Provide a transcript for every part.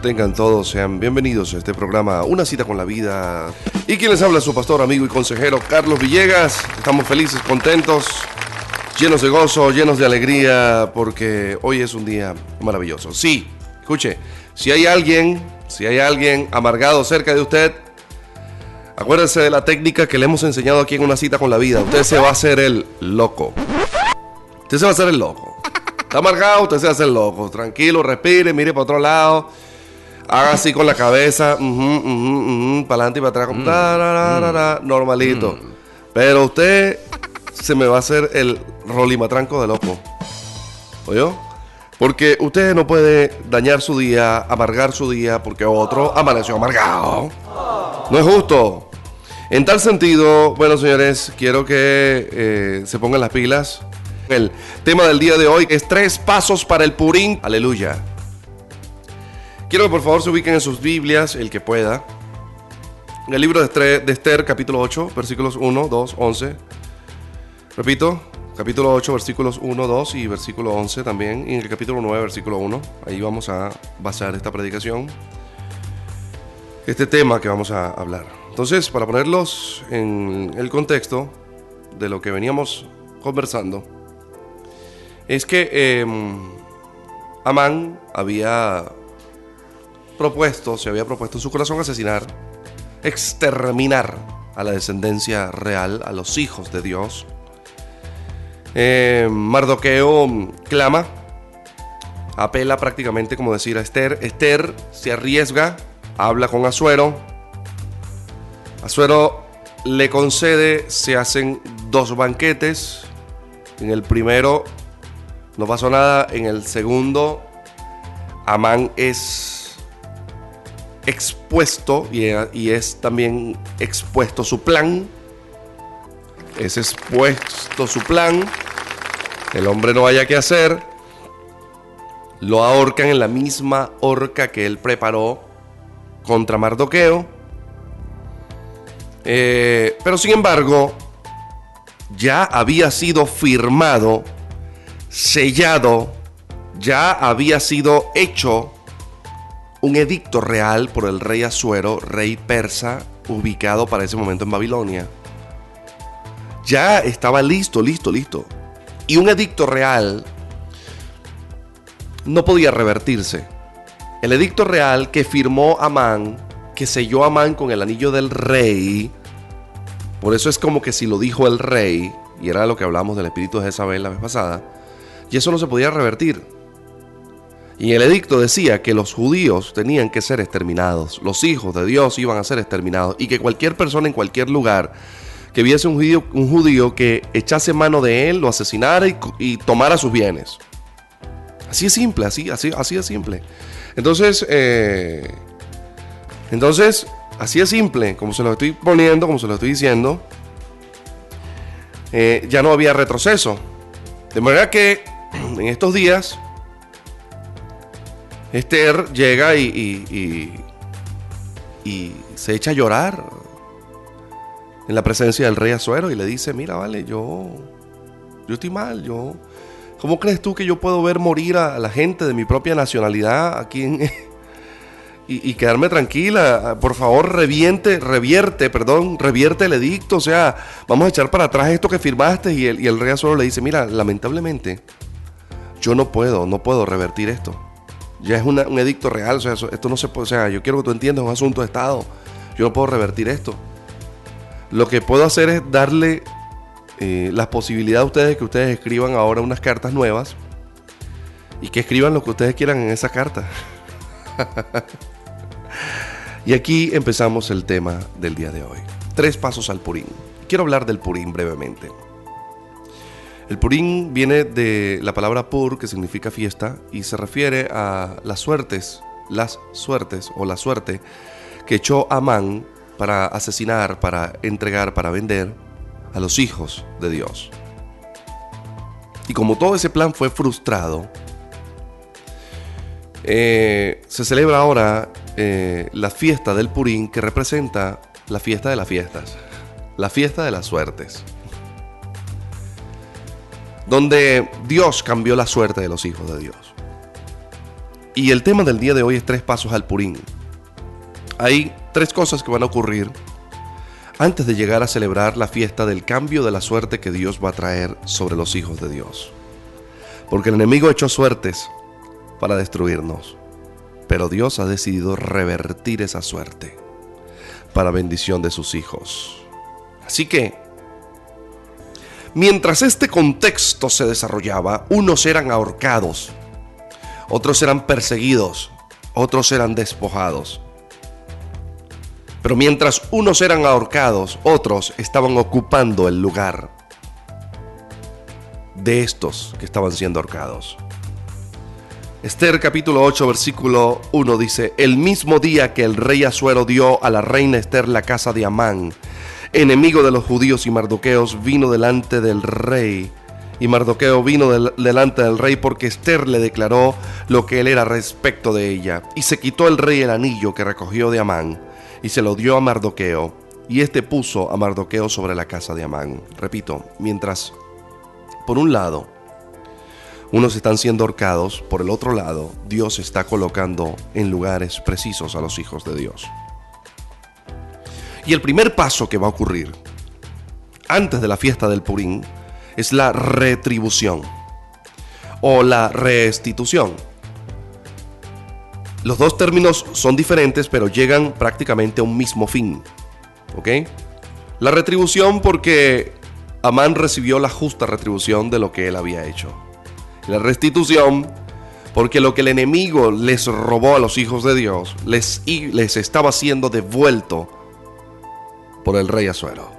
tengan todos, sean bienvenidos a este programa Una cita con la vida. Y quien les habla su pastor, amigo y consejero Carlos Villegas. Estamos felices, contentos, llenos de gozo, llenos de alegría, porque hoy es un día maravilloso. Sí, escuche, si hay alguien, si hay alguien amargado cerca de usted, acuérdese de la técnica que le hemos enseñado aquí en Una cita con la vida. Usted se va a hacer el loco. Usted se va a hacer el loco. Está amargado, usted se hace el loco. Tranquilo, respire, mire para otro lado. Haga así con la cabeza, para adelante y para atrás, normalito. Pero usted se me va a hacer el rolimatranco de loco. ¿Oyó? Porque usted no puede dañar su día, amargar su día, porque otro amaneció amargado. No es justo. En tal sentido, bueno, señores, quiero que eh, se pongan las pilas el tema del día de hoy es tres pasos para el Purín. Aleluya. Quiero que por favor se ubiquen en sus Biblias, el que pueda. En el libro de Esther, capítulo 8, versículos 1, 2, 11. Repito, capítulo 8, versículos 1, 2 y versículo 11 también. Y en el capítulo 9, versículo 1. Ahí vamos a basar esta predicación. Este tema que vamos a hablar. Entonces, para ponerlos en el contexto de lo que veníamos conversando, es que em, Amán había propuesto, se había propuesto en su corazón asesinar, exterminar a la descendencia real, a los hijos de Dios. Em, Mardoqueo clama, apela prácticamente como decir a Esther. Esther se arriesga, habla con Azuero. Azuero le concede, se hacen dos banquetes. En el primero no pasó nada. En el segundo, Amán es expuesto y, es también expuesto su plan. Es expuesto su plan. El hombre no haya que hacer. Lo ahorcan en la misma horca que él preparó contra Mardoqueo. Eh, pero sin embargo, ya había sido firmado sellado, ya había sido hecho un edicto real por el rey Asuero, rey persa, ubicado para ese momento en Babilonia. Ya estaba listo, listo, listo. Y un edicto real no podía revertirse. El edicto real que firmó Amán, que selló Amán con el anillo del rey, por eso es como que si lo dijo el rey, y era lo que hablamos del espíritu de Jezabel la vez pasada, y eso no se podía revertir. Y el edicto decía que los judíos tenían que ser exterminados, los hijos de Dios iban a ser exterminados y que cualquier persona en cualquier lugar que viese un judío, un judío que echase mano de él, lo asesinara y, tomara sus bienes. Así es simple, así, así, así es simple. Entonces, eh, entonces, así es simple, como se lo estoy poniendo, como se lo estoy diciendo, eh, ya no había retroceso. De manera que en estos días, Esther llega y, y, se echa a llorar en la presencia del rey Azuero y le dice, mira, vale, yo, yo estoy mal, yo... ¿Cómo crees tú que yo puedo ver morir a la gente de mi propia nacionalidad aquí en, y, quedarme tranquila. Por favor, reviente, revierte, perdón, revierte el edicto. O sea, vamos a echar para atrás esto que firmaste. Y el, y el rey solo le dice, mira, lamentablemente, yo no puedo, no puedo revertir esto. Ya es un edicto real, o sea, esto no se puede, o sea, yo quiero que tú entiendas, es un asunto de Estado. Yo no puedo revertir esto. Lo que puedo hacer es darle eh, la posibilidad a ustedes que ustedes escriban ahora unas cartas nuevas y que escriban lo que ustedes quieran en esa carta. Y aquí empezamos el tema del día de hoy. Tres pasos al Purín. Quiero hablar del Purín brevemente. El Purín viene de la palabra pur, que significa fiesta, y se refiere a las suertes, las suertes o la suerte que echó Amán para asesinar, para entregar, para vender a los hijos de Dios. Y como todo ese plan fue frustrado, eh, se celebra ahora eh, la fiesta del Purín que representa la fiesta de las fiestas, la fiesta de las suertes. Donde Dios cambió la suerte de los hijos de Dios. Y el tema del día de hoy es tres pasos al Purín. Hay tres cosas que van a ocurrir antes de llegar a celebrar la fiesta del cambio de la suerte que Dios va a traer sobre los hijos de Dios. Porque el enemigo echó suertes para destruirnos, pero Dios ha decidido revertir esa suerte para bendición de sus hijos. Así que, mientras este contexto se desarrollaba, unos eran ahorcados, otros eran perseguidos, otros eran despojados. Pero mientras unos eran ahorcados, otros estaban ocupando el lugar de estos que estaban siendo ahorcados. Esther capítulo 8 versículo 1 dice, el mismo día que el rey Asuero dio a la reina Esther la casa de Amán, enemigo de los judíos y Mardoqueos, vino delante del rey. Y Mardoqueo vino delante del rey porque Esther le declaró lo que él era respecto de ella. Y se quitó el rey el anillo que recogió de Amán y se lo dio a Mardoqueo, y éste puso a Mardoqueo sobre la casa de Amán. Repito, mientras, por un lado, unos están siendo ahorcados, por el otro lado, Dios está colocando en lugares precisos a los hijos de Dios. Y el primer paso que va a ocurrir antes de la fiesta del Purín es la retribución o la restitución. Los dos términos son diferentes, pero llegan prácticamente a un mismo fin. ¿Ok? La retribución porque Amán recibió la justa retribución de lo que él había hecho. La restitución porque lo que el enemigo les robó a los hijos de Dios les, les estaba siendo devuelto por el rey Azuero.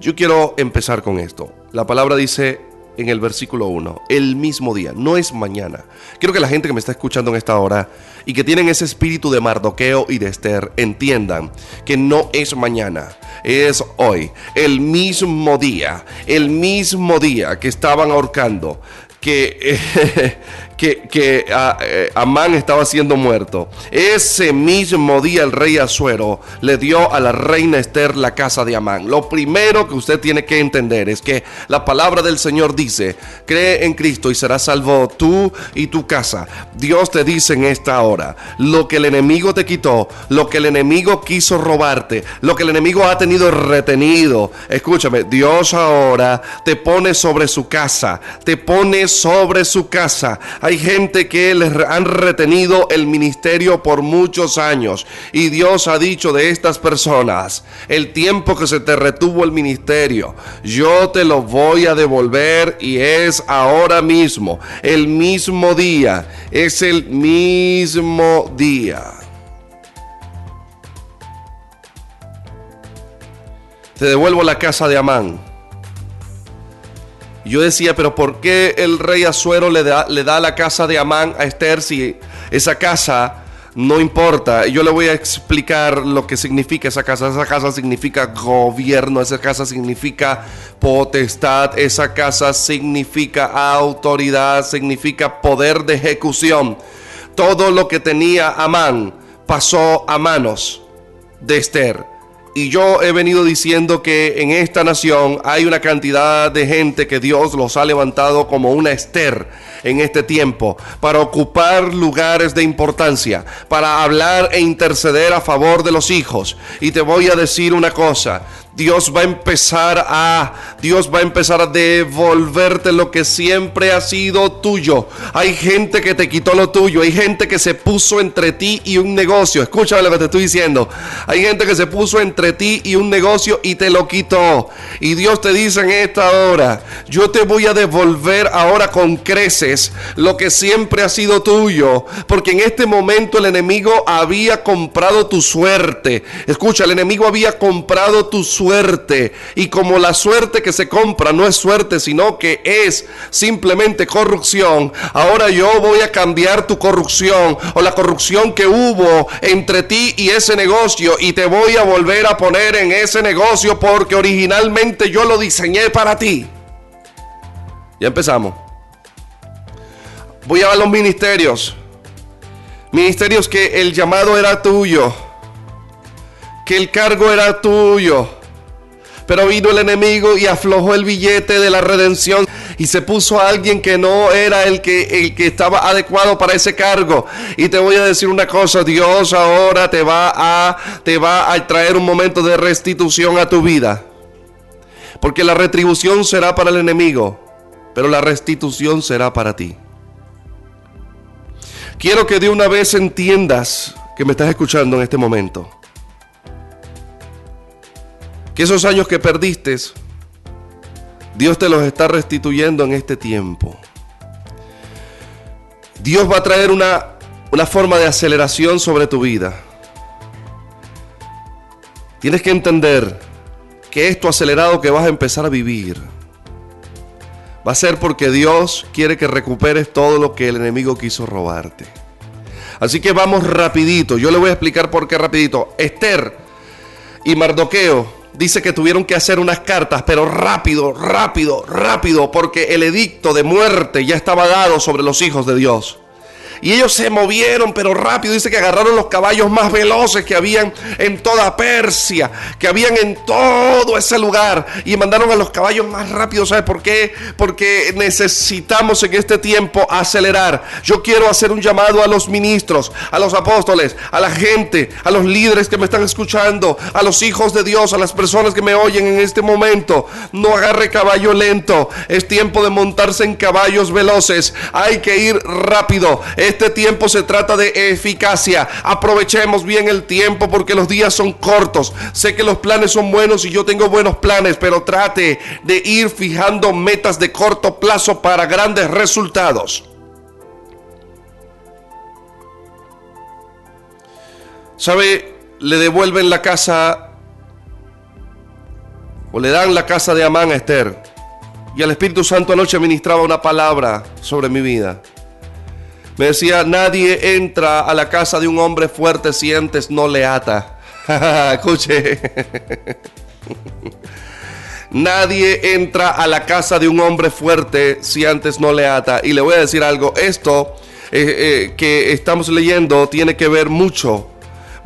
Yo quiero empezar con esto. La palabra dice en el versículo 1, el mismo día, no es mañana. Quiero que la gente que me está escuchando en esta hora y que tienen ese espíritu de Mardoqueo y de Esther entiendan que no es mañana, es hoy, el mismo día, el mismo día que estaban ahorcando, que, que, ah, eh, Amán estaba siendo muerto. Ese mismo día el rey Azuero le dio a la reina Esther la casa de Amán. Lo primero que usted tiene que entender es que la palabra del Señor dice, cree en Cristo y serás salvo tú y tu casa. Dios te dice en esta hora, lo que el enemigo te quitó, lo que el enemigo quiso robarte, lo que el enemigo ha tenido retenido. Escúchame, Dios ahora te pone sobre su casa, te pone sobre su casa hay gente que les han retenido el ministerio por muchos años y Dios ha dicho de estas personas, el tiempo que se te retuvo el ministerio, yo te lo voy a devolver y es ahora mismo, el mismo día, es el mismo día. Te devuelvo la casa de Amán yo decía, pero ¿por qué el rey Azuero le da, le da la casa de Amán a Esther si esa casa no importa? Yo le voy a explicar lo que significa esa casa. Esa casa significa gobierno, esa casa significa potestad, esa casa significa autoridad, significa poder de ejecución. Todo lo que tenía Amán pasó a manos de Esther. Y yo he venido diciendo que en esta nación hay una cantidad de gente que Dios los ha levantado como una Esther en este tiempo para ocupar lugares de importancia, para hablar e interceder a favor de los hijos. Y te voy a decir una cosa, Dios va a empezar a Dios va a empezar a devolverte lo que siempre ha sido tuyo. Hay gente que te quitó lo tuyo, hay gente que se puso entre ti y un negocio. Escúchame lo que te estoy diciendo. Hay gente que se puso entre ti y un negocio y te lo quitó. Y Dios te dice en esta hora, yo te voy a devolver ahora con creces lo que siempre ha sido tuyo, porque en este momento el enemigo había comprado tu suerte. Escucha, el enemigo había comprado tu suerte suerte. Y como la suerte que se compra no es suerte, sino que es simplemente corrupción, ahora yo voy a cambiar tu corrupción o la corrupción que hubo entre ti y ese negocio y te voy a volver a poner en ese negocio porque originalmente yo lo diseñé para ti. Ya empezamos. Voy a ver los ministerios. Ministerios que el llamado era tuyo. Que el cargo era tuyo Pero vino el enemigo y aflojó el billete de la redención y se puso a alguien que no era el que, el que estaba adecuado para ese cargo. Y te voy a decir una cosa, Dios ahora te va a, te va a traer un momento de restitución a tu vida. Porque la retribución será para el enemigo, pero la restitución será para ti. Quiero que de una vez entiendas que me estás escuchando en este momento. Que esos años que perdiste, Dios te los está restituyendo en este tiempo. Dios va a traer una, una forma de aceleración sobre tu vida. Tienes que entender que esto acelerado que vas a empezar a vivir va a ser porque Dios quiere que recuperes todo lo que el enemigo quiso robarte. Así que vamos rapidito. Yo le voy a explicar por qué rapidito. Esther y Mardoqueo dice que tuvieron que hacer unas cartas, pero rápido, rápido, rápido, porque el edicto de muerte ya estaba dado sobre los hijos de Dios. Y ellos se movieron, pero rápido. Dice que agarraron los caballos más veloces que habían en toda Persia, que habían en todo ese lugar. Y mandaron a los caballos más rápidos. ¿Sabes por qué? Porque necesitamos en este tiempo acelerar. Yo quiero hacer un llamado a los ministros, a los apóstoles, a la gente, a los líderes que me están escuchando, a los hijos de Dios, a las personas que me oyen en este momento. No agarre caballo lento. Es tiempo de montarse en caballos veloces. Hay que ir rápido. Este tiempo se trata de eficacia. Aprovechemos bien el tiempo porque los días son cortos. Sé que los planes son buenos y yo tengo buenos planes, pero trate de ir fijando metas de corto plazo para grandes resultados. ¿Sabe? Le devuelven la casa o le dan la casa de Amán a Esther. Y el Espíritu Santo anoche ministraba una palabra sobre mi vida. Me decía, nadie entra a la casa de un hombre fuerte si antes no le ata. Escuche. Nadie entra a la casa de un hombre fuerte si antes no le ata. Y le voy a decir algo, esto eh, eh, que estamos leyendo tiene que ver mucho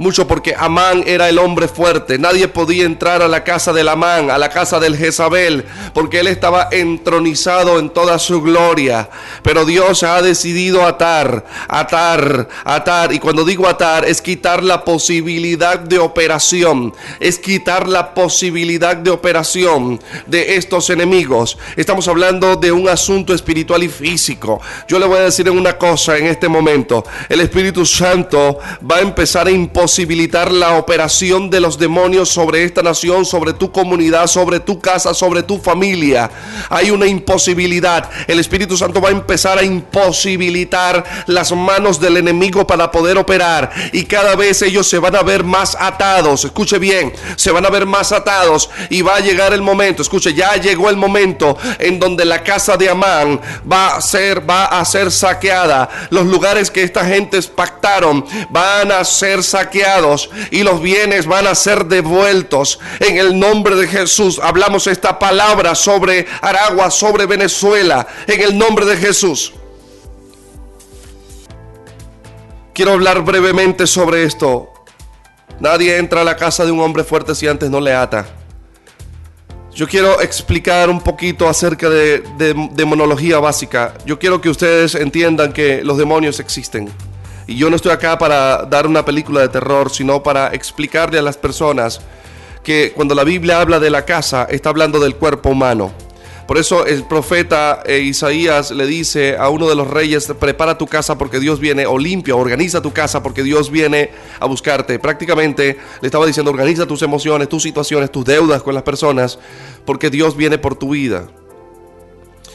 mucho porque Amán era el hombre fuerte. Nadie podía entrar a la casa del Amán, a la casa del Jezabel, porque él estaba entronizado en toda su gloria. Pero Dios ha decidido atar, atar, atar. Y cuando digo atar, es quitar la posibilidad de operación. Es quitar la posibilidad de operación de estos enemigos. Estamos hablando de un asunto espiritual y físico. Yo le voy a decir una cosa en este momento. El Espíritu Santo va a empezar a imponer posibilitar la operación de los demonios sobre esta nación, sobre tu comunidad, sobre tu casa, sobre tu familia. Hay una imposibilidad. El Espíritu Santo va a empezar a imposibilitar las manos del enemigo para poder operar. Y cada vez ellos se van a ver más atados. Escuche bien, se van a ver más atados. Y va a llegar el momento, escuche, ya llegó el momento en donde la casa de Amán va a ser, va a ser saqueada. Los lugares que esta gente pactaron van a ser saqueados y los bienes van a ser devueltos. En el nombre de Jesús hablamos esta palabra sobre Aragua, sobre Venezuela, en el nombre de Jesús. Quiero hablar brevemente sobre esto. Nadie entra a la casa de un hombre fuerte si antes no le ata. Yo quiero explicar un poquito acerca de, de demonología básica. Yo quiero que ustedes entiendan que los demonios existen. Y yo no estoy acá para dar una película de terror, sino para explicarle a las personas que cuando la Biblia habla de la casa, está hablando del cuerpo humano. Por eso el profeta eh, Isaías le dice a uno de los reyes, prepara tu casa porque Dios viene, o limpia, organiza tu casa porque Dios viene a buscarte. Prácticamente le estaba diciendo, organiza tus emociones, tus situaciones, tus deudas con las personas, porque Dios viene por tu vida.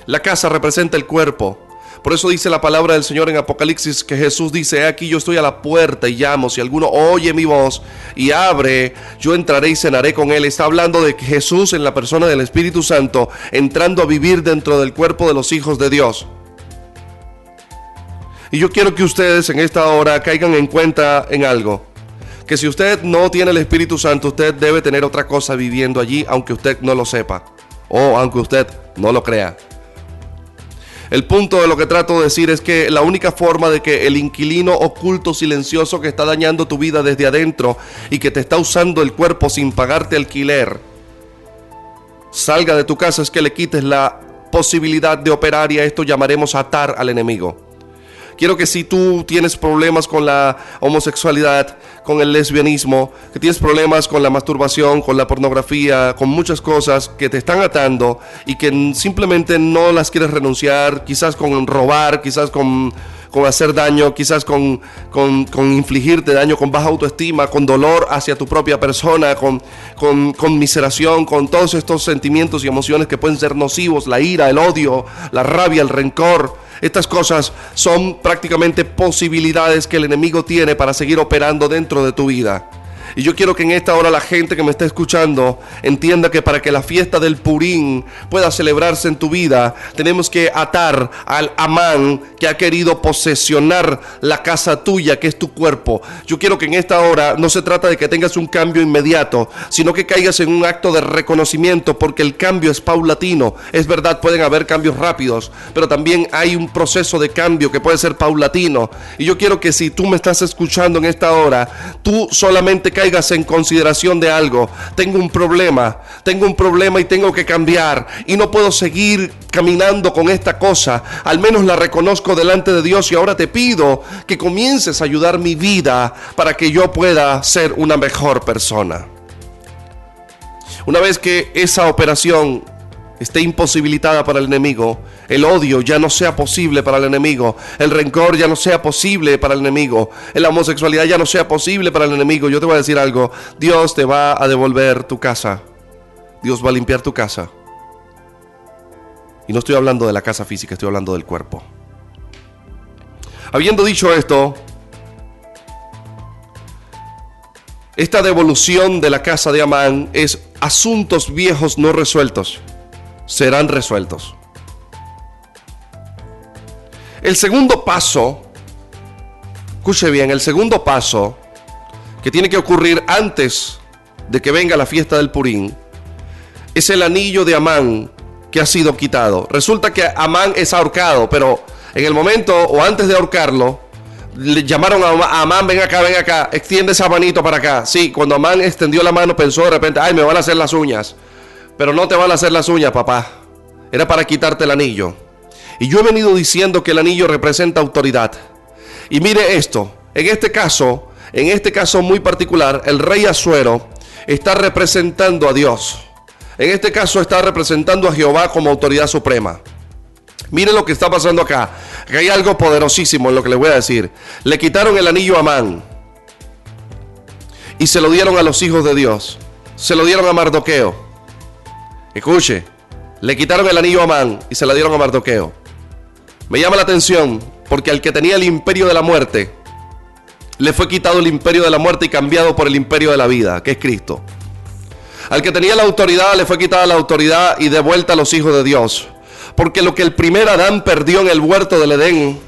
La casa representa el cuerpo. Por eso dice la palabra del Señor en Apocalipsis que Jesús dice, aquí yo estoy a la puerta y llamo, si alguno oye mi voz y abre, yo entraré y cenaré con él. Está hablando de Jesús en la persona del Espíritu Santo entrando a vivir dentro del cuerpo de los hijos de Dios. Y yo quiero que ustedes en esta hora caigan en cuenta en algo. Que si usted no tiene el Espíritu Santo, usted debe tener otra cosa viviendo allí, aunque usted no lo sepa. O aunque usted no lo crea. El punto de lo que trato de decir es que la única forma de que el inquilino oculto silencioso que está dañando tu vida desde adentro y que te está usando el cuerpo sin pagarte alquiler, salga de tu casa es que le quites la posibilidad de operar y a esto llamaremos atar al enemigo. Quiero que si tú tienes problemas con la homosexualidad, con el lesbianismo, que tienes problemas con la masturbación, con la pornografía, con muchas cosas que te están atando y que simplemente no las quieres renunciar, quizás con robar, quizás con con hacer daño, quizás con, con, infligirte daño, con baja autoestima, con dolor hacia tu propia persona, con, con, con miseración, con todos estos sentimientos y emociones que pueden ser nocivos, la ira, el odio, la rabia, el rencor. Estas cosas son prácticamente posibilidades que el enemigo tiene para seguir operando dentro de tu vida. Y yo quiero que en esta hora la gente que me está escuchando entienda que para que la fiesta del Purín pueda celebrarse en tu vida, tenemos que atar al Amán que ha querido posesionar la casa tuya, que es tu cuerpo. Yo quiero que en esta hora no se trata de que tengas un cambio inmediato, sino que caigas en un acto de reconocimiento, porque el cambio es paulatino. Es verdad, pueden haber cambios rápidos, pero también hay un proceso de cambio que puede ser paulatino. Y yo quiero que si tú me estás escuchando en esta hora, tú solamente caigas en consideración de algo. Tengo un problema, tengo un problema y tengo que cambiar y no puedo seguir caminando con esta cosa. Al menos la reconozco delante de Dios y ahora te pido que comiences a ayudar mi vida para que yo pueda ser una mejor persona. Una vez que esa operación esté imposibilitada para el enemigo, el odio ya no sea posible para el enemigo, el rencor ya no sea posible para el enemigo, la homosexualidad ya no sea posible para el enemigo, yo te voy a decir algo, Dios te va a devolver tu casa, Dios va a limpiar tu casa. Y no estoy hablando de la casa física, estoy hablando del cuerpo. Habiendo dicho esto, esta devolución de la casa de Amán es asuntos viejos no resueltos serán resueltos. El segundo paso, escuche bien, el segundo paso que tiene que ocurrir antes de que venga la fiesta del Purín es el anillo de Amán que ha sido quitado. Resulta que Amán es ahorcado, pero en el momento o antes de ahorcarlo, le llamaron a Amán, ven acá, ven acá, extiende esa manito para acá. Sí, cuando Amán extendió la mano pensó de repente, ay, me van a hacer las uñas. Pero no te van a hacer las uñas, papá. Era para quitarte el anillo. Y yo he venido diciendo que el anillo representa autoridad. Y mire esto, en este caso, en este caso muy particular, el rey Asuero está representando a Dios. En este caso está representando a Jehová como autoridad suprema. Mire lo que está pasando acá. Que hay algo poderosísimo en lo que le voy a decir. Le quitaron el anillo a Amán y se lo dieron a los hijos de Dios. Se lo dieron a Mardoqueo. Escuche, le quitaron el anillo a Amán y se la dieron a Mardoqueo. Me llama la atención porque al que tenía el imperio de la muerte, le fue quitado el imperio de la muerte y cambiado por el imperio de la vida, que es Cristo. Al que tenía la autoridad, le fue quitada la autoridad y devuelta a los hijos de Dios. Porque lo que el primer Adán perdió en el huerto del Edén,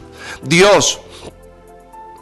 Dios,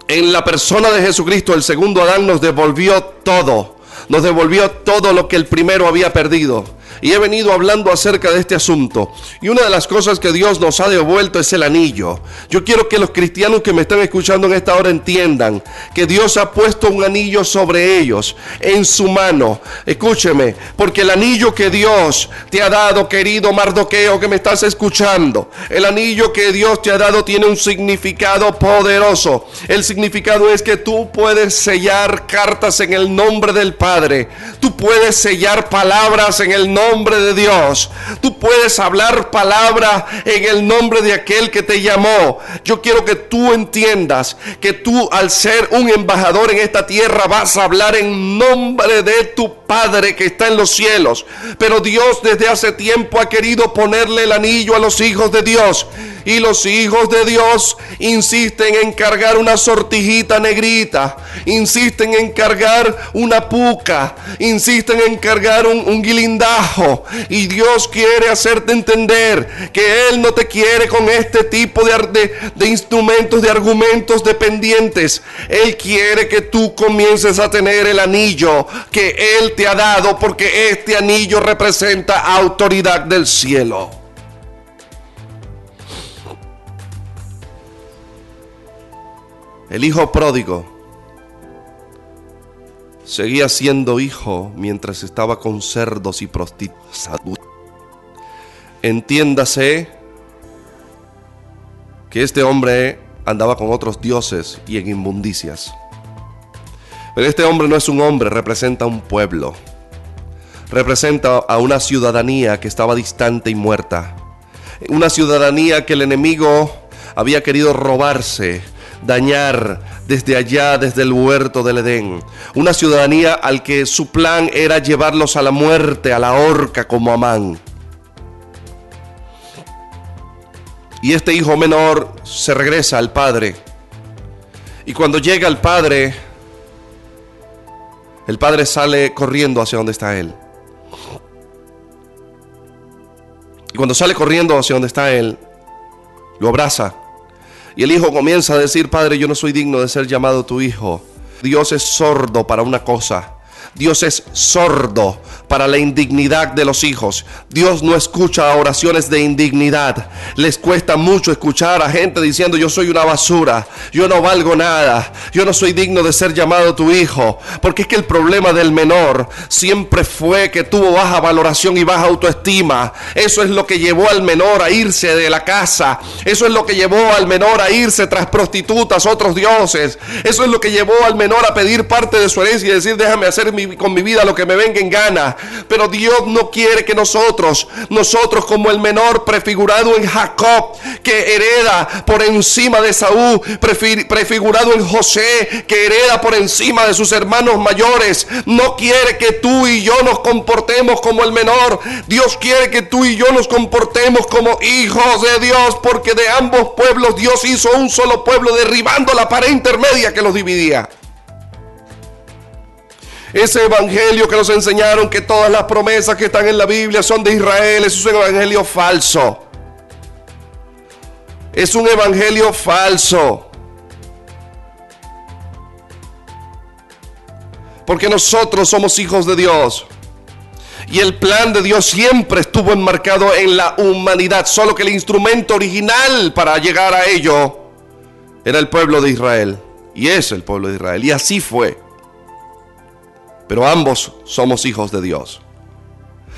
en la persona de Jesucristo, el segundo Adán, nos devolvió todo. Nos devolvió todo lo que el primero había perdido y he venido hablando acerca de este asunto. Y una de las cosas que Dios nos ha devuelto es el anillo. Yo quiero que los cristianos que me están escuchando en esta hora entiendan que Dios ha puesto un anillo sobre ellos, en su mano. Escúcheme, porque el anillo que Dios te ha dado, querido Mardoqueo, que me estás escuchando, el anillo que Dios te ha dado tiene un significado poderoso. El significado es que tú puedes sellar cartas en el nombre del Padre. Tú puedes sellar palabras en el nombre nombre de Dios. Tú puedes hablar palabra en el nombre de aquel que te llamó. Yo quiero que tú entiendas que tú al ser un embajador en esta tierra vas a hablar en nombre de tu Padre que está en los cielos. Pero Dios desde hace tiempo ha querido ponerle el anillo a los hijos de Dios. Y los hijos de Dios insisten en cargar una sortijita negrita, insisten en cargar una puca, insisten en cargar un, un guilindajo. Y Dios quiere hacerte entender que Él no te quiere con este tipo de, de, de instrumentos, de argumentos dependientes. Él quiere que tú comiences a tener el anillo que Él te ha dado porque este anillo representa autoridad del cielo. El hijo pródigo seguía siendo hijo mientras estaba con cerdos y prostitutas. entiéndase que este hombre andaba con otros dioses y en inmundicias. Pero este hombre no es un hombre, representa un pueblo. Representa a una ciudadanía que estaba distante y muerta. Una ciudadanía que el enemigo había querido robarse, dañar desde allá, desde el huerto del Edén. Una ciudadanía al que su plan era llevarlos a la muerte, a la horca como Amán. Y este hijo menor se regresa al padre. Y cuando llega al padre, el padre sale corriendo hacia donde está él. Y cuando sale corriendo hacia donde está él, lo abraza. Y el hijo comienza a decir, Padre, yo no soy digno de ser llamado tu hijo. Dios es sordo para una cosa Dios es sordo para la indignidad de los hijos. Dios no escucha oraciones de indignidad. Les cuesta mucho escuchar a gente diciendo yo soy una basura, yo no valgo nada, yo no soy digno de ser llamado tu hijo. Porque es que el problema del menor siempre fue que tuvo baja valoración y baja autoestima. Eso es lo que llevó al menor a irse de la casa. Eso es lo que llevó al menor a irse tras prostitutas, otros dioses. Eso es lo que llevó al menor a pedir parte de su herencia y decir déjame hacer mi con mi vida lo que me venga en gana. Pero Dios no quiere que nosotros, nosotros como el menor prefigurado en Jacob, que hereda por encima de Saúl, prefigurado en José, que hereda por encima de sus hermanos mayores, no quiere que tú y yo nos comportemos como el menor. Dios quiere que tú y yo nos comportemos como hijos de Dios, porque de ambos pueblos Dios hizo un solo pueblo, derribando la pared intermedia que los dividía. Ese evangelio que nos enseñaron que todas las promesas que están en la Biblia son de Israel, eso es un evangelio falso. Es un evangelio falso. Porque nosotros somos hijos de Dios. Y el plan de Dios siempre estuvo enmarcado en la humanidad. Solo que el instrumento original para llegar a ello era el pueblo de Israel. Y es el pueblo de Israel. Y así fue pero ambos somos hijos de Dios.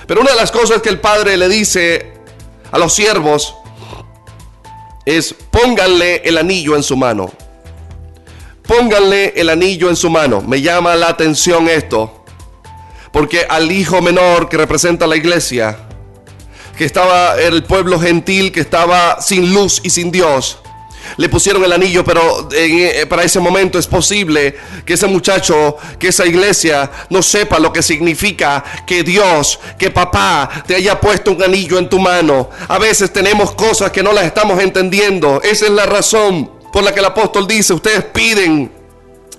Pero una de las cosas que el Padre le dice a los siervos es pónganle el anillo en su mano. Pónganle el anillo en su mano. Me llama la atención esto, porque al hijo menor que representa la iglesia, que estaba el pueblo gentil, que estaba sin luz y sin Dios, le pusieron el anillo, pero eh, para ese momento es posible que ese muchacho, que esa iglesia no sepa lo que significa que Dios, que papá te haya puesto un anillo en tu mano. A veces tenemos cosas que no las estamos entendiendo. Esa es la razón por la que el apóstol dice, ustedes piden,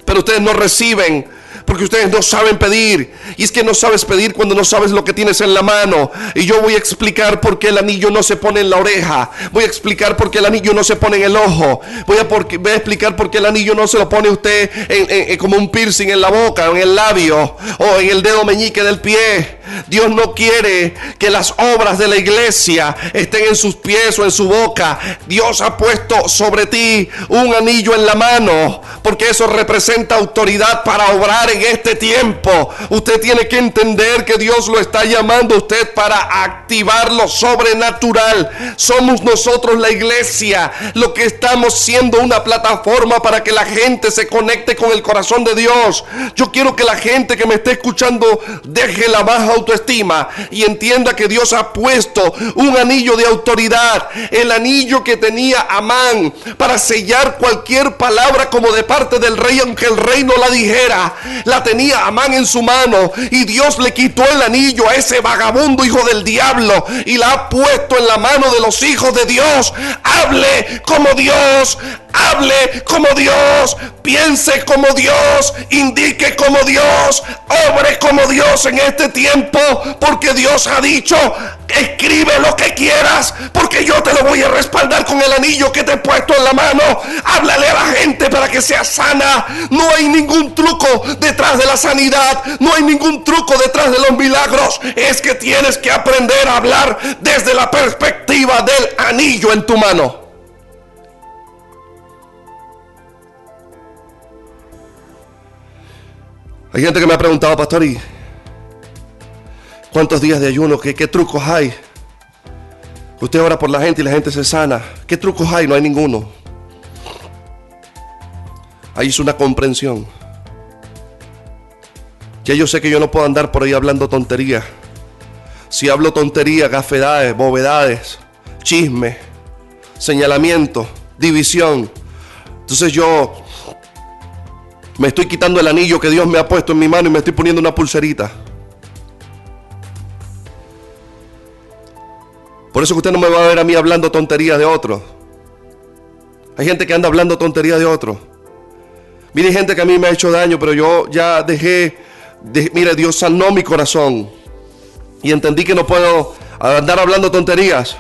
pero ustedes no reciben porque ustedes no saben pedir. Y es que no sabes pedir cuando no sabes lo que tienes en la mano. Y yo voy a explicar por qué el anillo no se pone en la oreja. Voy a explicar por qué el anillo no se pone en el ojo. Voy a, explicar por qué el anillo no se lo pone usted en, como un piercing en la boca, en el labio o en el dedo meñique del pie. Dios no quiere que las obras de la iglesia estén en sus pies o en su boca. Dios ha puesto sobre ti un anillo en la mano porque eso representa autoridad para obrar en este tiempo. Usted tiene que entender que Dios lo está llamando a usted para activar lo sobrenatural. Somos nosotros la iglesia lo que estamos siendo una plataforma para que la gente se conecte con el corazón de Dios. Yo quiero que la gente que me esté escuchando deje la baja autoestima y entienda que Dios ha puesto un anillo de autoridad, el anillo que tenía Amán para sellar cualquier palabra como de parte del rey, aunque el rey no la dijera la tenía Amán en su mano y Dios le quitó el anillo a ese vagabundo hijo del diablo y la ha puesto en la mano de los hijos de Dios. Hable como Dios, hable como Dios, piense como Dios, indique como Dios, obre como Dios en este tiempo, porque Dios ha dicho, escribe lo que quieras, porque yo te lo voy a respaldar con el anillo que te he puesto en la mano. Háblale a la gente para que sea sana. No hay ningún truco detrás de la sanidad, no hay ningún truco detrás de los milagros. Es que tienes que aprender a hablar desde la perspectiva del anillo en tu mano. Hay gente que me ha preguntado, pastor, ¿y cuántos días de ayuno? ¿Qué, trucos hay? Usted ora por la gente y la gente se sana. ¿Qué trucos hay? No hay ninguno. Ahí es una comprensión. Ya yo sé que yo no puedo andar por ahí hablando tonterías. Si hablo tonterías, gafedades, bovedades, chisme, señalamiento, división. Entonces yo me estoy quitando el anillo que Dios me ha puesto en mi mano y me estoy poniendo una pulserita. Por eso que usted no me va a ver a mí hablando tonterías de otro. Hay gente que anda hablando tonterías de otro. Mire, gente que a mí me ha hecho daño, pero yo ya dejé, mire, Dios sanó mi corazón. Y entendí que no puedo andar hablando tonterías.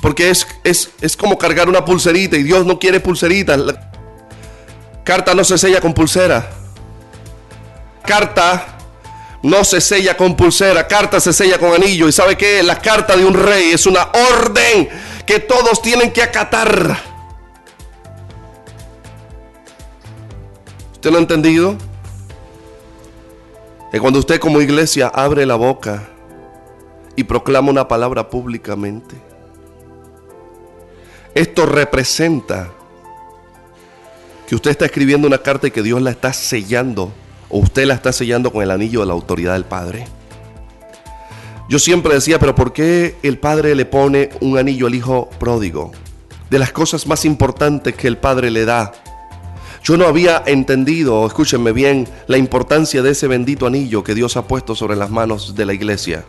Porque es, es, es como cargar una pulserita y Dios no quiere pulseritas. Carta no se sella con pulsera. Carta no se sella con pulsera. Carta se sella con anillo. ¿Y sabe qué? La carta de un rey es una orden que todos tienen que acatar. ¿Usted lo ha entendido? Que cuando usted como iglesia abre la boca y proclama una palabra públicamente, esto representa que usted está escribiendo una carta y que Dios la está sellando, o usted la está sellando con el anillo de la autoridad del Padre. Yo siempre decía, pero ¿por qué el Padre le pone un anillo al Hijo pródigo? De las cosas más importantes que el Padre le da. Yo no había entendido, escúchenme bien, la importancia de ese bendito anillo que Dios ha puesto sobre las manos de la iglesia.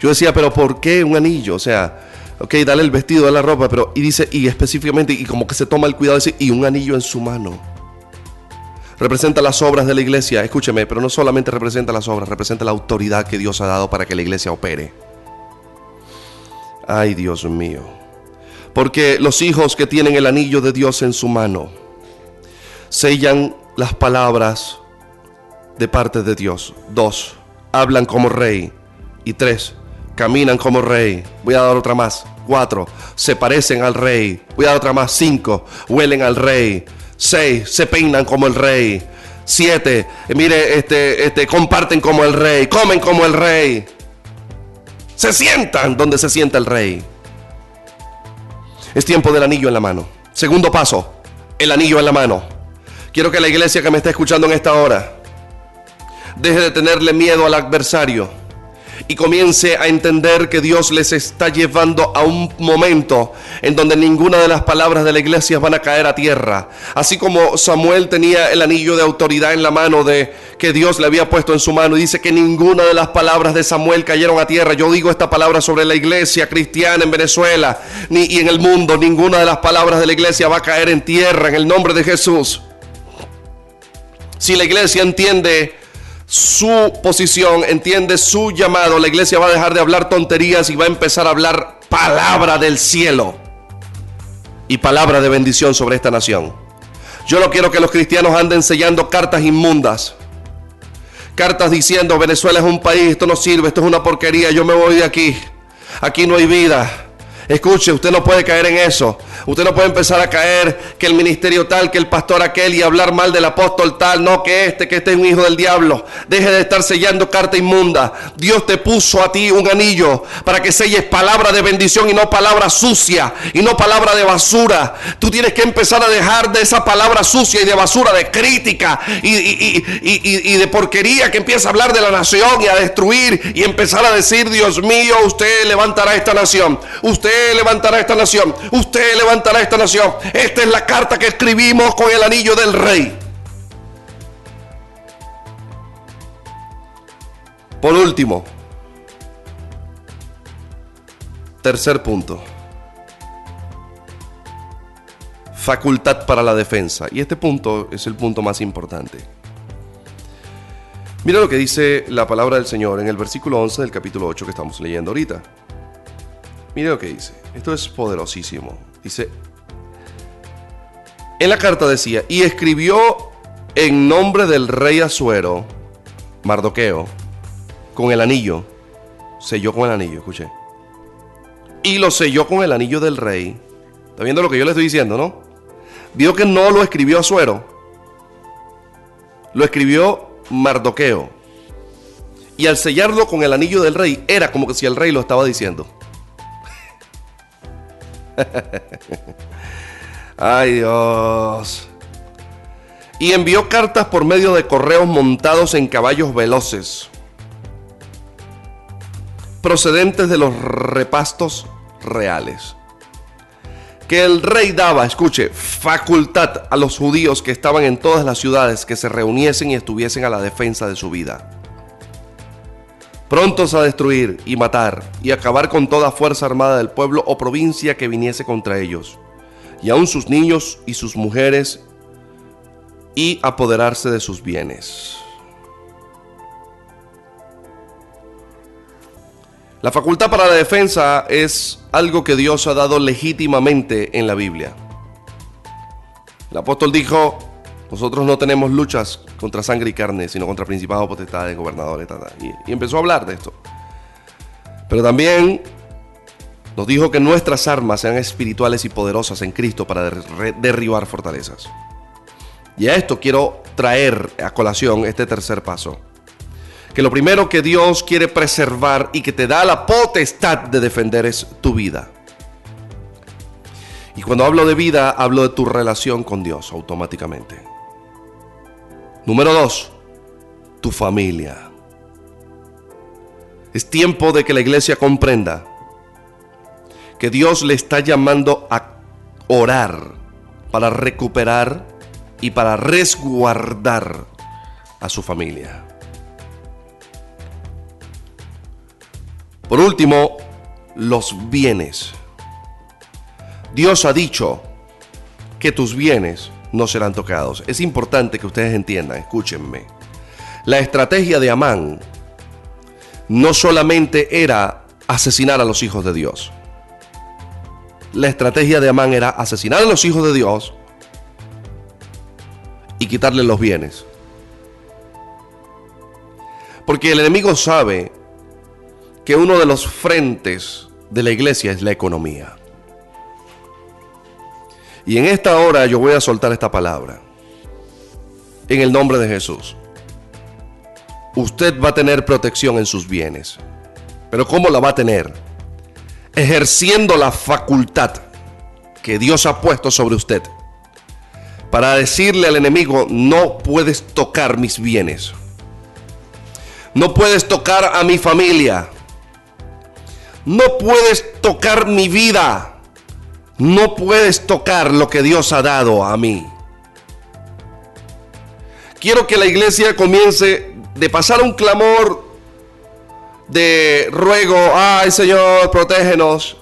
Yo decía, pero ¿por qué un anillo? O sea, ok, dale el vestido, dale la ropa, pero y dice, y específicamente, y como que se toma el cuidado decir, y un anillo en su mano. Representa las obras de la iglesia, escúcheme, pero no solamente representa las obras, representa la autoridad que Dios ha dado para que la iglesia opere. Ay, Dios mío. Porque los hijos que tienen el anillo de Dios en su mano sellan las palabras de parte de Dios. Dos, hablan como rey. Y tres, caminan como rey. Voy a dar otra más. Cuatro, se parecen al rey. Voy a dar otra más. Cinco, huelen al rey. Seis, se peinan como el rey. Siete, mire, este, este, comparten como el rey. Comen como el rey. Se sientan donde se sienta el rey. Es tiempo del anillo en la mano. Segundo paso, el anillo en la mano. Quiero que la iglesia que me está escuchando en esta hora deje de tenerle miedo al adversario y comience a entender que Dios les está llevando a un momento en donde ninguna de las palabras de la iglesia van a caer a tierra. Así como Samuel tenía el anillo de autoridad en la mano de que Dios le había puesto en su mano y dice que ninguna de las palabras de Samuel cayeron a tierra. Yo digo esta palabra sobre la iglesia cristiana en Venezuela ni, y en el mundo. Ninguna de las palabras de la iglesia va a caer en tierra en el nombre de Jesús. Si la iglesia entiende su posición, entiende su llamado, la iglesia va a dejar de hablar tonterías y va a empezar a hablar palabra del cielo y palabra de bendición sobre esta nación. Yo no quiero que los cristianos anden sellando cartas inmundas. Cartas diciendo Venezuela es un país, esto no sirve, esto es una porquería, yo me voy de aquí. Aquí no hay vida. Escuche, usted no puede caer en eso. Usted no puede empezar a caer que el ministerio tal, que el pastor aquel y hablar mal del apóstol tal, no que este, que este es un hijo del diablo. Deje de estar sellando carta inmunda. Dios te puso a ti un anillo para que selles palabra de bendición y no palabra sucia y no palabra de basura. Tú tienes que empezar a dejar de esa palabra sucia y de basura, de crítica y, y de porquería que empieza a hablar de la nación y a destruir y empezar a decir, Dios mío, usted levantará esta nación. Usted levantará esta nación. Usted levantará esta nación. Esta es la carta que escribimos con el anillo del rey. Por último, tercer punto. Facultad para la defensa. Y este punto es el punto más importante. Mira lo que dice la palabra del Señor en el versículo 11 del capítulo 8 que estamos leyendo ahorita. Mire lo que dice. Esto es poderosísimo. Dice, en la carta decía, y escribió en nombre del rey Azuero, Mardoqueo, con el anillo, selló con el anillo, escuché. Y lo selló con el anillo del rey. ¿Está viendo lo que yo le estoy diciendo, no? Vio que no lo escribió Azuero, lo escribió Mardoqueo. Y al sellarlo con el anillo del rey, era como que si el rey lo estaba diciendo. Ay Dios. Y envió cartas por medio de correos montados en caballos veloces, procedentes de los repastos reales. Que el rey daba, escuche, facultad a los judíos que estaban en todas las ciudades que se reuniesen y estuviesen a la defensa de su vida prontos a destruir y matar y acabar con toda fuerza armada del pueblo o provincia que viniese contra ellos, y aun sus niños y sus mujeres, y apoderarse de sus bienes. La facultad para la defensa es algo que Dios ha dado legítimamente en la Biblia. El apóstol dijo, nosotros no tenemos luchas contra sangre y carne, sino contra principados, potestades, gobernadores. Y, y empezó a hablar de esto. Pero también nos dijo que nuestras armas sean espirituales y poderosas en Cristo para derribar fortalezas. Y a esto quiero traer a colación este tercer paso. Que lo primero que Dios quiere preservar y que te da la potestad de defender es tu vida. Y cuando hablo de vida, hablo de tu relación con Dios automáticamente. Número dos, tu familia. Es tiempo de que la iglesia comprenda que Dios le está llamando a orar para recuperar y para resguardar a su familia. Por último, los bienes. Dios ha dicho que tus bienes no serán tocados. Es importante que ustedes entiendan, escúchenme. La estrategia de Amán no solamente era asesinar a los hijos de Dios. La estrategia de Amán era asesinar a los hijos de Dios y quitarle los bienes. Porque el enemigo sabe que uno de los frentes de la iglesia es la economía. Y en esta hora yo voy a soltar esta palabra. En el nombre de Jesús. Usted va a tener protección en sus bienes. Pero ¿cómo la va a tener? Ejerciendo la facultad que Dios ha puesto sobre usted. Para decirle al enemigo, no puedes tocar mis bienes. No puedes tocar a mi familia. No puedes tocar mi vida. No puedes tocar lo que Dios ha dado a mí. Quiero que la iglesia comience de pasar un clamor de ruego, ay Señor, protégenos,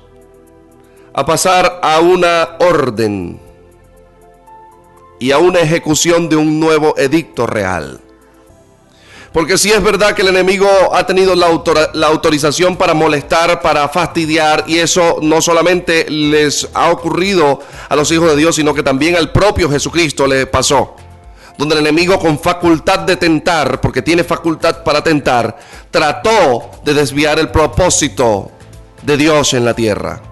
a pasar a una orden y a una ejecución de un nuevo edicto real. Porque si es verdad que el enemigo ha tenido la, la, autorización para molestar, para fastidiar, y eso no solamente les ha ocurrido a los hijos de Dios, sino que también al propio Jesucristo le pasó. Donde el enemigo con facultad de tentar, porque tiene facultad para tentar, trató de desviar el propósito de Dios en la tierra.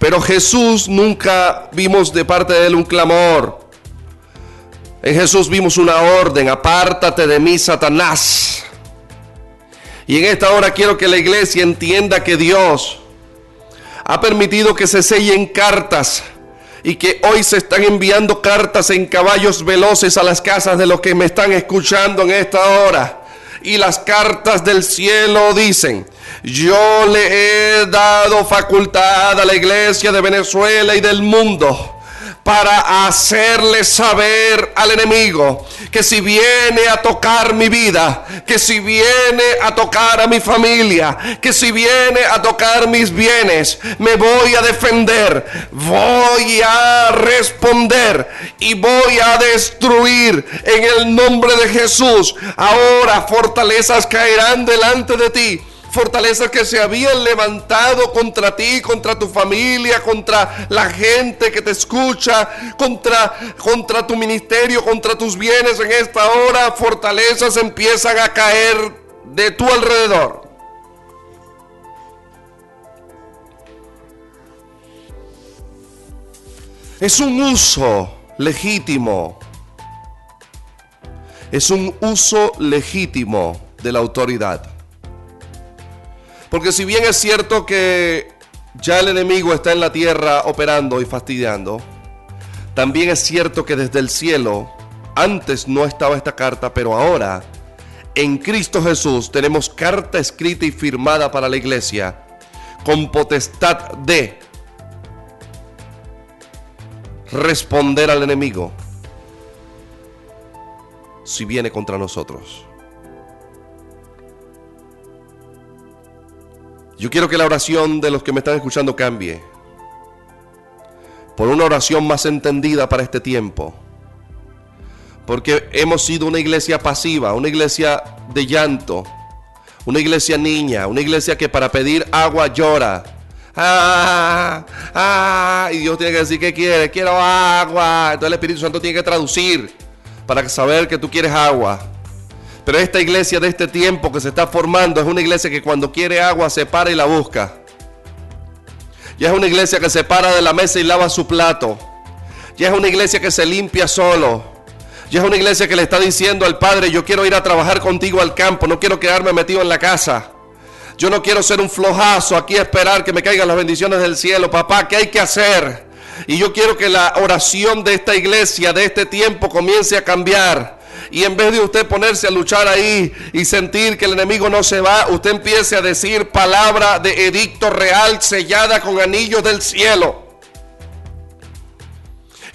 Pero Jesús nunca vimos de parte de él un clamor, en Jesús vimos una orden, apártate de mí, Satanás. Y en esta hora quiero que la iglesia entienda que Dios ha permitido que se sellen cartas y que hoy se están enviando cartas en caballos veloces a las casas de los que me están escuchando en esta hora. Y las cartas del cielo dicen, yo le he dado facultad a la iglesia de Venezuela y del mundo para hacerle saber al enemigo que si viene a tocar mi vida, que si viene a tocar a mi familia, que si viene a tocar mis bienes, me voy a defender, voy a responder y voy a destruir en el nombre de Jesús. Ahora fortalezas caerán delante de ti fortalezas que se habían levantado contra ti, contra tu familia, contra la gente que te escucha, contra, contra tu ministerio, contra tus bienes en esta hora, fortalezas empiezan a caer de tu alrededor. Es un uso legítimo. Es un uso legítimo de la autoridad. Porque si bien es cierto que ya el enemigo está en la tierra operando y fastidiando, también es cierto que desde el cielo, antes no estaba esta carta, pero ahora en Cristo Jesús tenemos carta escrita y firmada para la iglesia con potestad de responder al enemigo si viene contra nosotros. Yo quiero que la oración de los que me están escuchando cambie por una oración más entendida para este tiempo. Porque hemos sido una iglesia pasiva, una iglesia de llanto, una iglesia niña, una iglesia que para pedir agua llora. Ah, ah, y Dios tiene que decir que quiere, quiero agua. Entonces el Espíritu Santo tiene que traducir para saber que tú quieres agua. Pero esta iglesia de este tiempo que se está formando es una iglesia que cuando quiere agua se para y la busca. Ya es una iglesia que se para de la mesa y lava su plato. Ya es una iglesia que se limpia solo. Ya es una iglesia que le está diciendo al Padre, yo quiero ir a trabajar contigo al campo, no quiero quedarme metido en la casa. Yo no quiero ser un flojazo aquí a esperar que me caigan las bendiciones del cielo. Papá, ¿qué hay que hacer? Y yo quiero que la oración de esta iglesia, de este tiempo, comience a cambiar. Y en vez de usted ponerse a luchar ahí y sentir que el enemigo no se va, usted empiece a decir palabra de edicto real sellada con anillos del cielo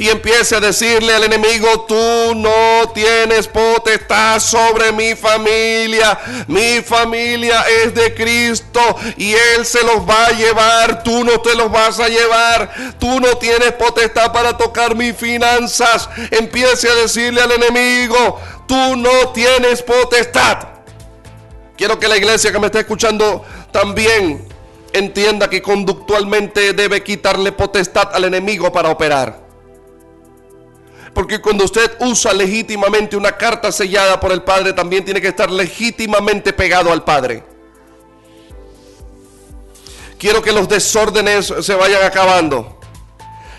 y empiece a decirle al enemigo, tú no tienes potestad sobre mi familia, mi familia es de Cristo y Él se los va a llevar, tú no te los vas a llevar, tú no tienes potestad para tocar mis finanzas. Empiece a decirle al enemigo, tú no tienes potestad. Quiero que la iglesia que me está escuchando también entienda que conductualmente debe quitarle potestad al enemigo para operar. Porque cuando usted usa legítimamente una carta sellada por el Padre, también tiene que estar legítimamente pegado al Padre. Quiero que los desórdenes se vayan acabando.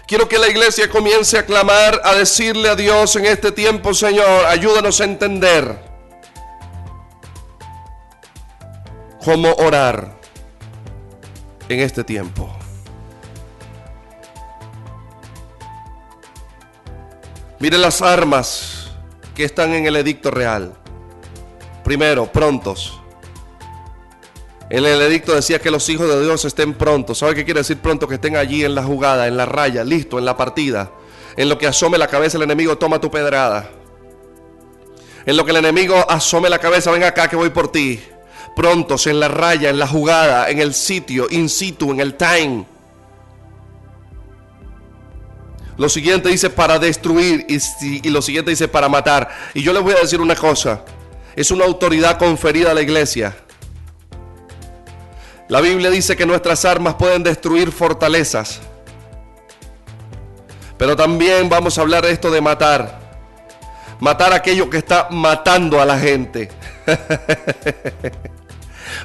Quiero que la iglesia comience a clamar, a decirle a Dios en este tiempo, Señor, ayúdanos a entender cómo orar en este tiempo. Mire las armas que están en el edicto real. Primero, prontos. En el edicto decía que los hijos de Dios estén prontos. ¿Sabe qué quiere decir pronto? Que estén allí en la jugada, en la raya, listo, en la partida. En lo que asome la cabeza el enemigo, toma tu pedrada. En lo que el enemigo asome la cabeza, ven acá que voy por ti. Prontos, en la raya, en la jugada, en el sitio, in situ, en el time. Lo siguiente dice para destruir y, lo siguiente dice para matar. Y yo les voy a decir una cosa. Es una autoridad conferida a la iglesia. La Biblia dice que nuestras armas pueden destruir fortalezas. Pero también vamos a hablar de esto de matar. Matar aquello que está matando a la gente.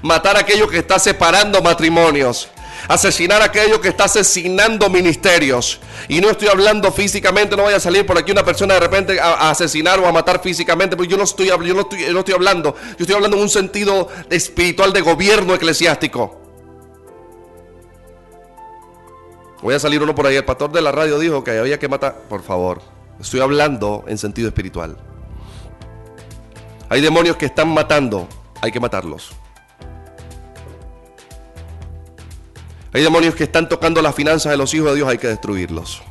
matar aquello que está separando matrimonios asesinar a aquello que está asesinando ministerios. Y no estoy hablando físicamente, no vaya a salir por aquí una persona de repente a, asesinar o a matar físicamente, porque yo no estoy, yo no estoy, no estoy hablando, yo estoy hablando en un sentido espiritual de gobierno eclesiástico. Voy a salir uno por ahí, el pastor de la radio dijo que había que matar, por favor, estoy hablando en sentido espiritual. Hay demonios que están matando, hay que matarlos. Hay demonios que están tocando las finanzas de los hijos de Dios, hay que destruirlos.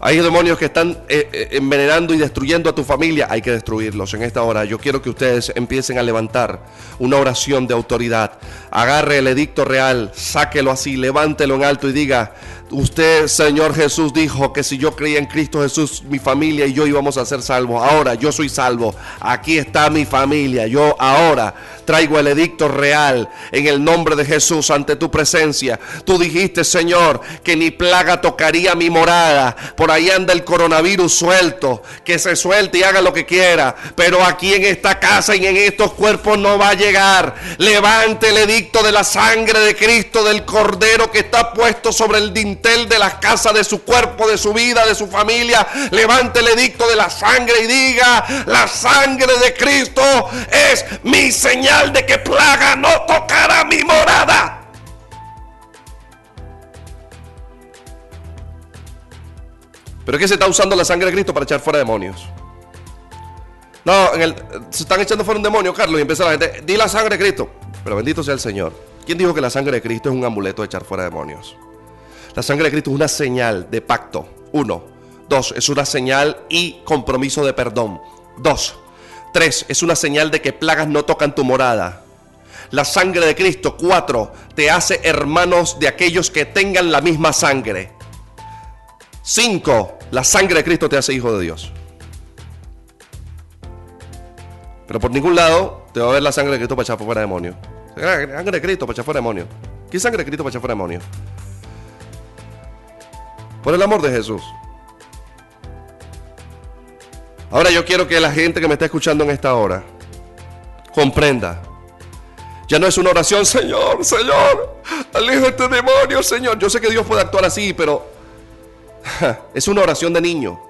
Hay demonios que están eh, eh, envenenando y destruyendo a tu familia, hay que destruirlos. En esta hora yo quiero que ustedes empiecen a levantar una oración de autoridad. Agarre el edicto real, sáquelo así, levántelo en alto y diga, Usted, Señor Jesús, dijo que si yo creía en Cristo Jesús, mi familia y yo íbamos a ser salvos. Ahora yo soy salvo. Aquí está mi familia. Yo ahora traigo el edicto real en el nombre de Jesús ante tu presencia. Tú dijiste, Señor, que ni plaga tocaría mi morada. Por ahí anda el coronavirus suelto. Que se suelte y haga lo que quiera. Pero aquí en esta casa y en estos cuerpos no va a llegar. Levante el edicto de la sangre de Cristo, del Cordero que está puesto sobre el dintel de la casa de su cuerpo, de su vida, de su familia. Levante el edicto de la sangre y diga, la sangre de Cristo es mi señal de que plaga no tocará mi morada. Pero es que se está usando la sangre de Cristo para echar fuera demonios. No, el, se están echando fuera un demonio, Carlos, y empieza la gente, di la sangre de Cristo. Pero bendito sea el Señor. ¿Quién dijo que la sangre de Cristo es un amuleto de echar fuera demonios? La sangre de Cristo es una señal de pacto. Uno. Dos, es una señal y compromiso de perdón. Dos. Tres, es una señal de que plagas no tocan tu morada. La sangre de Cristo. Cuatro, te hace hermanos de aquellos que tengan la misma sangre. Cinco, la sangre de Cristo te hace hijo de Dios. Pero por ningún lado te va a ver la sangre de Cristo para echar fuera demonios. Sangre de Cristo para echar fuera demonios. ¿Qué sangre de Cristo para echar fuera demonios? Por el amor de Jesús. Ahora yo quiero que la gente que me está escuchando en esta hora comprenda. Ya no es una oración, Señor, Señor, aleja este demonio, Señor. Yo sé que Dios puede actuar así, pero es una oración de niño.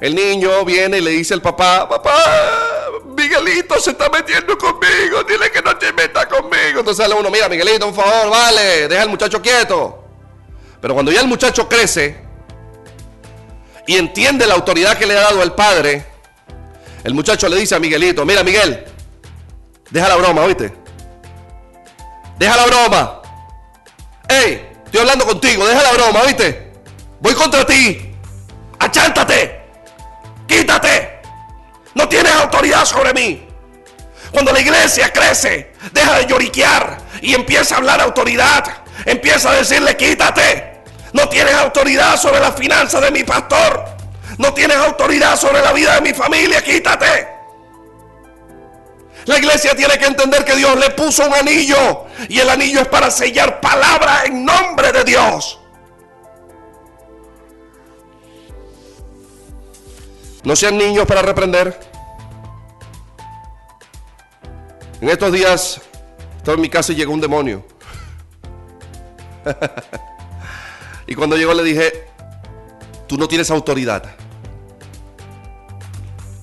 El niño viene y le dice al papá, papá, Miguelito se está metiendo conmigo, dile que no te meta conmigo. Entonces sale uno, mira, Miguelito, por favor, vale, deja al muchacho quieto. Pero cuando ya el muchacho crece, y entiende la autoridad que le ha dado el padre, el muchacho le dice a Miguelito, mira Miguel, deja la broma, ¿oíste? Deja la broma. Ey, estoy hablando contigo, deja la broma, ¿oíste? Voy contra ti. Achántate. Quítate. No tienes autoridad sobre mí. Cuando la iglesia crece, deja de lloriquear y empieza a hablar autoridad. Empieza a decirle, quítate. No tienes autoridad sobre las finanzas de mi pastor. No tienes autoridad sobre la vida de mi familia. Quítate. La iglesia tiene que entender que Dios le puso un anillo. Y el anillo es para sellar palabras en nombre de Dios. No sean niños para reprender. En estos días estaba en mi casa y llegó un demonio. Y cuando llegó le dije, tú no tienes autoridad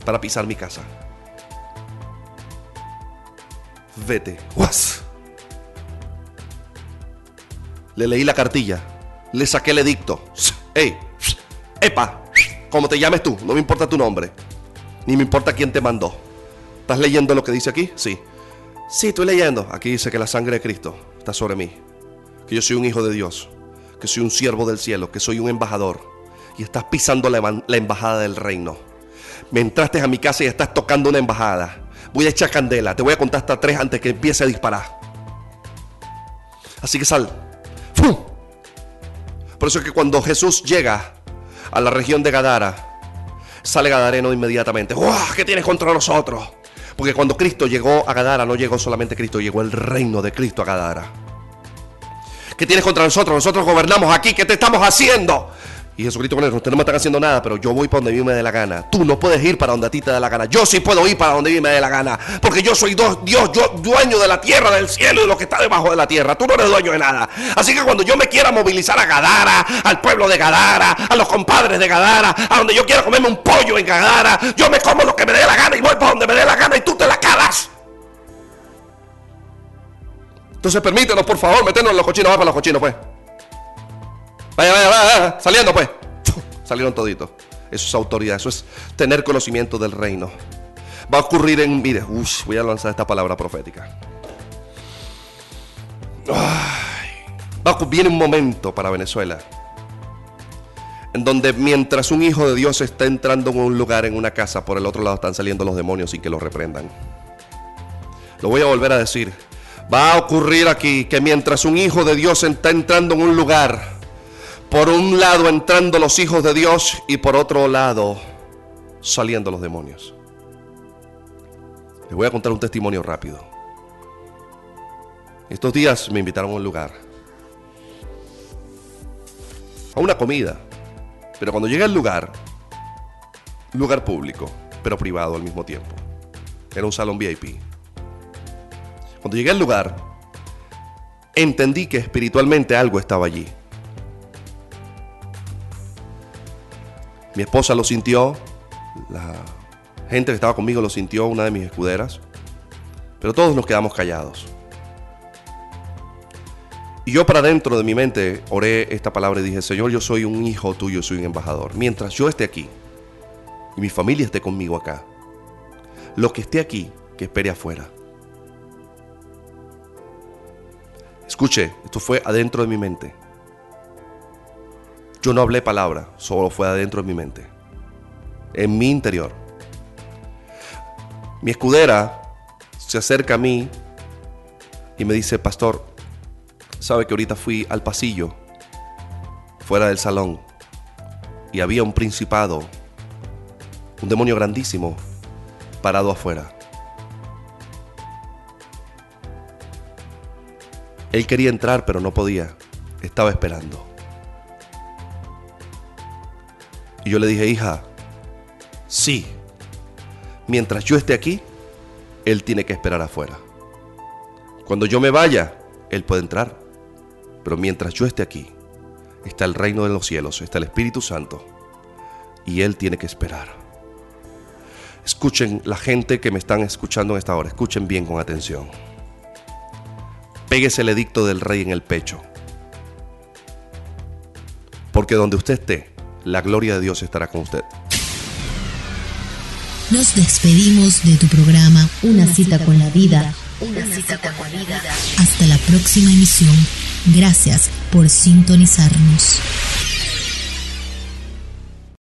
para pisar mi casa. Vete. Le leí la cartilla, le saqué el edicto. Hey, epa, como te llames tú, no me importa tu nombre, ni me importa quién te mandó. ¿Estás leyendo lo que dice aquí? Sí. Sí, estoy leyendo. Aquí dice que la sangre de Cristo está sobre mí, que yo soy un hijo de Dios que soy un siervo del cielo, que soy un embajador y estás pisando la, embajada del reino. Me entraste a mi casa y estás tocando una embajada. Voy a echar candela, te voy a contar hasta tres antes que empiece a disparar. Así que sal. ¡Fum! Por eso es que cuando Jesús llega a la región de Gadara, sale Gadareno inmediatamente. ¡Guau! ¿Qué tienes contra nosotros? Porque cuando Cristo llegó a Gadara, no llegó solamente Cristo, llegó el reino de Cristo a Gadara. ¿Qué tienes contra nosotros? Nosotros gobernamos aquí, ¿qué te estamos haciendo? Y Jesucristo con él, ustedes no me están haciendo nada, pero yo voy para donde a mí me dé la gana. Tú no puedes ir para donde a ti te dé la gana. Yo sí puedo ir para donde a mí me dé la gana. Porque yo soy Dios, yo dueño de la tierra, del cielo y de lo que está debajo de la tierra. Tú no eres dueño de nada. Así que cuando yo me quiera movilizar a Gadara, al pueblo de Gadara, a los compadres de Gadara, a donde yo quiera comerme un pollo en Gadara, yo me como lo que me dé la gana y voy para donde me dé la gana y tú te la calas. Entonces permítenos, por favor, meternos en los cochinos. Va para los cochinos, pues. Vaya, vaya, vaya, saliendo pues. Salieron toditos. Eso es autoridad, eso es tener conocimiento del reino. Va a ocurrir en, mire, uff, voy a lanzar esta palabra profética. va a viene un momento para Venezuela en donde mientras un hijo de Dios está entrando en un lugar, en una casa, por el otro lado están saliendo los demonios sin que lo reprendan. Lo voy a volver a decir. Va a ocurrir aquí que mientras un hijo de Dios está entrando en un lugar, por un lado entrando los hijos de Dios y por otro lado saliendo los demonios. Les voy a contar un testimonio rápido. Estos días me invitaron a un lugar, a una comida, pero cuando llegué al lugar, lugar público, pero privado al mismo tiempo, era un salón VIP. Cuando llegué al lugar, entendí que espiritualmente algo estaba allí. Mi esposa lo sintió, la gente que estaba conmigo lo sintió, una de mis escuderas, pero todos nos quedamos callados. Y yo para dentro de mi mente oré esta palabra y dije, Señor, yo soy un hijo tuyo, soy un embajador. Mientras yo esté aquí y mi familia esté conmigo acá, lo que esté aquí, que espere afuera. Escuche, esto fue adentro de mi mente. Yo no hablé palabra, solo fue adentro de mi mente. En mi interior. Mi escudera se acerca a mí y me dice, pastor, sabe que ahorita fui al pasillo, fuera del salón, y había un principado, un demonio grandísimo, parado afuera. Él quería entrar, pero no podía. Estaba esperando. Y yo le dije, hija, sí, mientras yo esté aquí, Él tiene que esperar afuera. Cuando yo me vaya, Él puede entrar. Pero mientras yo esté aquí, está el reino de los cielos, está el Espíritu Santo. Y Él tiene que esperar. Escuchen la gente que me están escuchando en esta hora, escuchen bien con atención. Péguese el edicto del rey en el pecho. Porque donde usted esté, la gloria de Dios estará con usted. Nos despedimos de tu programa Una cita con la vida. Una cita con la vida. Hasta la próxima emisión. Gracias por sintonizarnos.